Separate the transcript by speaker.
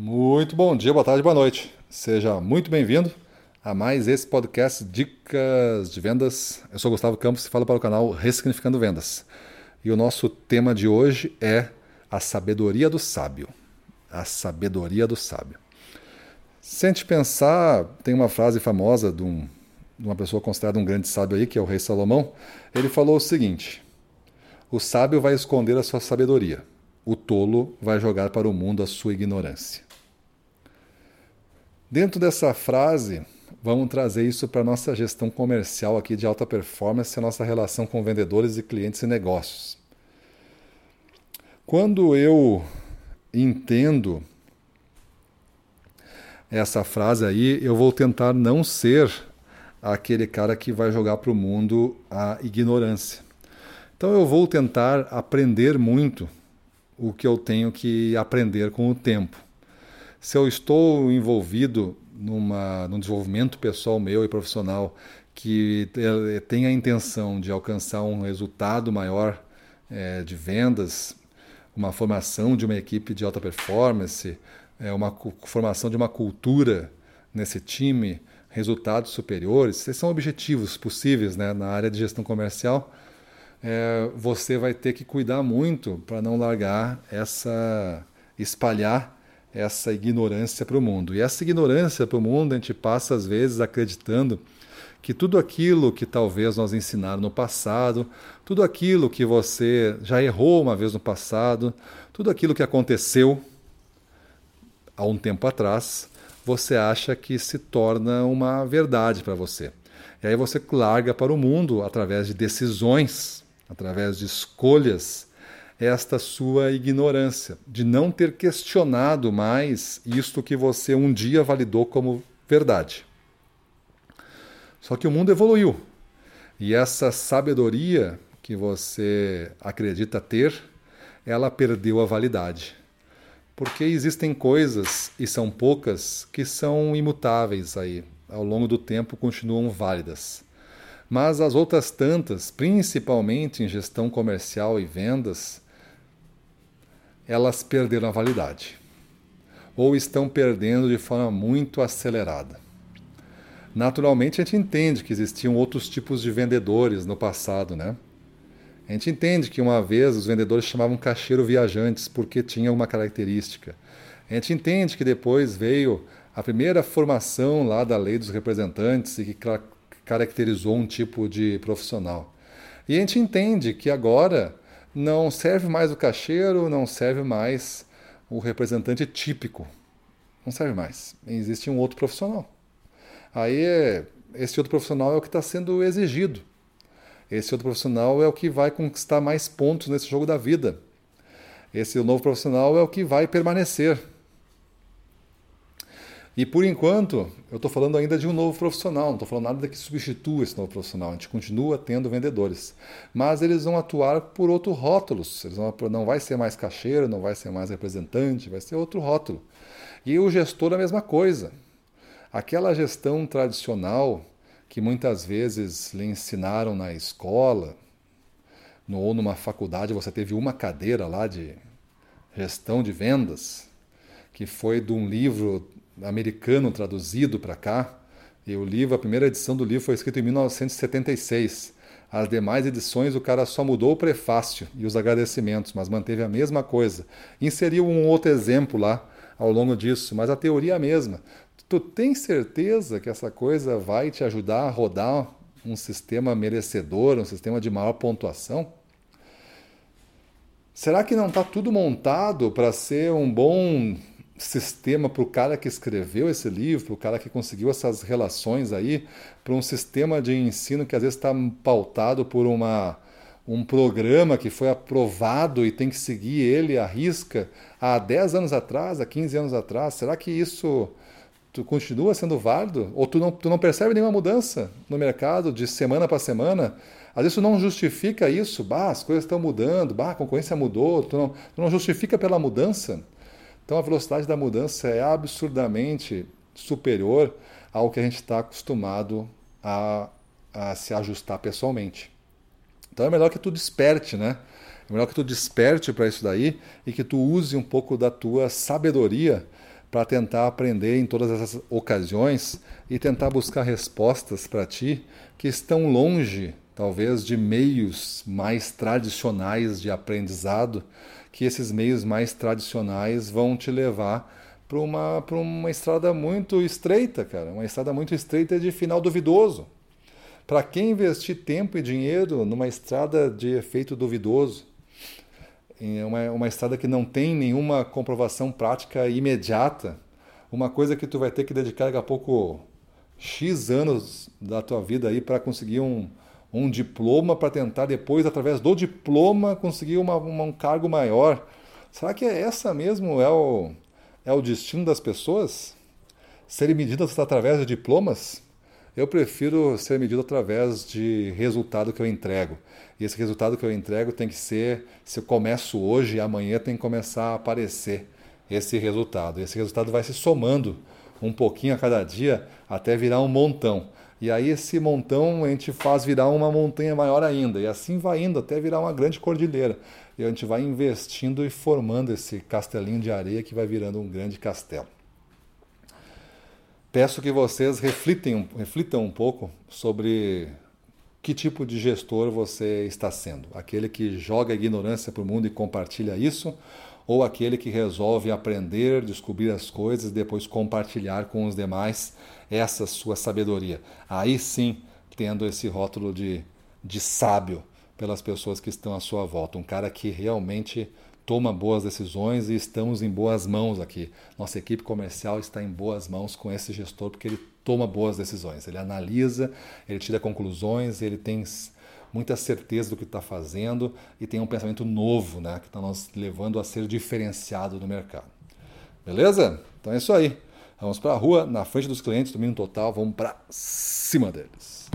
Speaker 1: Muito bom dia, boa tarde, boa noite. Seja muito bem-vindo a mais esse podcast Dicas de Vendas. Eu sou Gustavo Campos e falo para o canal Ressignificando Vendas. E o nosso tema de hoje é a sabedoria do sábio. A sabedoria do sábio. Se a gente pensar, tem uma frase famosa de, um, de uma pessoa considerada um grande sábio aí, que é o rei Salomão. Ele falou o seguinte: O sábio vai esconder a sua sabedoria, o tolo vai jogar para o mundo a sua ignorância. Dentro dessa frase, vamos trazer isso para a nossa gestão comercial aqui de alta performance, a nossa relação com vendedores e clientes e negócios. Quando eu entendo essa frase aí, eu vou tentar não ser aquele cara que vai jogar para o mundo a ignorância. Então eu vou tentar aprender muito o que eu tenho que aprender com o tempo se eu estou envolvido numa, num desenvolvimento pessoal meu e profissional que tem a intenção de alcançar um resultado maior é, de vendas, uma formação de uma equipe de alta performance, é, uma formação de uma cultura nesse time, resultados superiores, esses são objetivos possíveis né, na área de gestão comercial. É, você vai ter que cuidar muito para não largar essa espalhar essa ignorância para o mundo. E essa ignorância para o mundo a gente passa às vezes acreditando que tudo aquilo que talvez nós ensinaram no passado, tudo aquilo que você já errou uma vez no passado, tudo aquilo que aconteceu há um tempo atrás, você acha que se torna uma verdade para você. E aí você larga para o mundo através de decisões, através de escolhas esta sua ignorância, de não ter questionado mais isto que você um dia validou como verdade. Só que o mundo evoluiu e essa sabedoria que você acredita ter, ela perdeu a validade. Porque existem coisas, e são poucas, que são imutáveis aí, ao longo do tempo continuam válidas. Mas as outras tantas, principalmente em gestão comercial e vendas, elas perderam a validade ou estão perdendo de forma muito acelerada. Naturalmente, a gente entende que existiam outros tipos de vendedores no passado, né? A gente entende que uma vez os vendedores chamavam caixeiro viajantes porque tinha uma característica. A gente entende que depois veio a primeira formação lá da lei dos representantes e que caracterizou um tipo de profissional. E a gente entende que agora não serve mais o caixeiro, não serve mais o representante típico. Não serve mais. Existe um outro profissional. Aí, esse outro profissional é o que está sendo exigido. Esse outro profissional é o que vai conquistar mais pontos nesse jogo da vida. Esse novo profissional é o que vai permanecer. E por enquanto, eu estou falando ainda de um novo profissional, não estou falando nada que substitua esse novo profissional. A gente continua tendo vendedores. Mas eles vão atuar por outro rótulos. Eles vão, não vai ser mais caixeiro, não vai ser mais representante, vai ser outro rótulo. E o gestor a mesma coisa. Aquela gestão tradicional que muitas vezes lhe ensinaram na escola, no, ou numa faculdade, você teve uma cadeira lá de gestão de vendas, que foi de um livro americano traduzido para cá. E o livro, a primeira edição do livro foi escrita em 1976. As demais edições o cara só mudou o prefácio e os agradecimentos, mas manteve a mesma coisa. Inseriu um outro exemplo lá ao longo disso, mas a teoria é a mesma. Tu tem certeza que essa coisa vai te ajudar a rodar um sistema merecedor, um sistema de maior pontuação? Será que não está tudo montado para ser um bom sistema para o cara que escreveu esse livro, para o cara que conseguiu essas relações aí, para um sistema de ensino que às vezes está pautado por uma, um programa que foi aprovado e tem que seguir ele à risca há 10 anos atrás, há 15 anos atrás. Será que isso continua sendo válido? Ou tu não, tu não percebe nenhuma mudança no mercado de semana para semana? Às vezes tu não justifica isso, bah, as coisas estão mudando, bah, a concorrência mudou, tu não, tu não justifica pela mudança. Então a velocidade da mudança é absurdamente superior ao que a gente está acostumado a, a se ajustar pessoalmente. Então é melhor que tu desperte, né? É melhor que tu desperte para isso daí e que tu use um pouco da tua sabedoria para tentar aprender em todas essas ocasiões e tentar buscar respostas para ti que estão longe, talvez, de meios mais tradicionais de aprendizado, que esses meios mais tradicionais vão te levar para uma, uma estrada muito estreita, cara, uma estrada muito estreita de final duvidoso. Para quem investir tempo e dinheiro numa estrada de efeito duvidoso? Uma, uma estrada que não tem nenhuma comprovação prática imediata, uma coisa que tu vai ter que dedicar daqui a pouco X anos da tua vida aí para conseguir um, um diploma, para tentar depois, através do diploma, conseguir uma, uma, um cargo maior. Será que é essa mesmo é o, é o destino das pessoas? Serem medidas através de diplomas? Eu prefiro ser medido através de resultado que eu entrego. E esse resultado que eu entrego tem que ser, se eu começo hoje, amanhã tem que começar a aparecer esse resultado. Esse resultado vai se somando um pouquinho a cada dia até virar um montão. E aí esse montão a gente faz virar uma montanha maior ainda. E assim vai indo até virar uma grande cordilheira. E a gente vai investindo e formando esse castelinho de areia que vai virando um grande castelo. Peço que vocês reflitem, reflitam um pouco sobre que tipo de gestor você está sendo. Aquele que joga a ignorância para o mundo e compartilha isso, ou aquele que resolve aprender, descobrir as coisas e depois compartilhar com os demais essa sua sabedoria. Aí sim, tendo esse rótulo de, de sábio pelas pessoas que estão à sua volta. Um cara que realmente toma boas decisões e estamos em boas mãos aqui. Nossa equipe comercial está em boas mãos com esse gestor porque ele toma boas decisões. Ele analisa, ele tira conclusões, ele tem muita certeza do que está fazendo e tem um pensamento novo, né, que está nos levando a ser diferenciado no mercado. Beleza? Então é isso aí. Vamos para a rua, na frente dos clientes, domínio total, vamos para cima deles.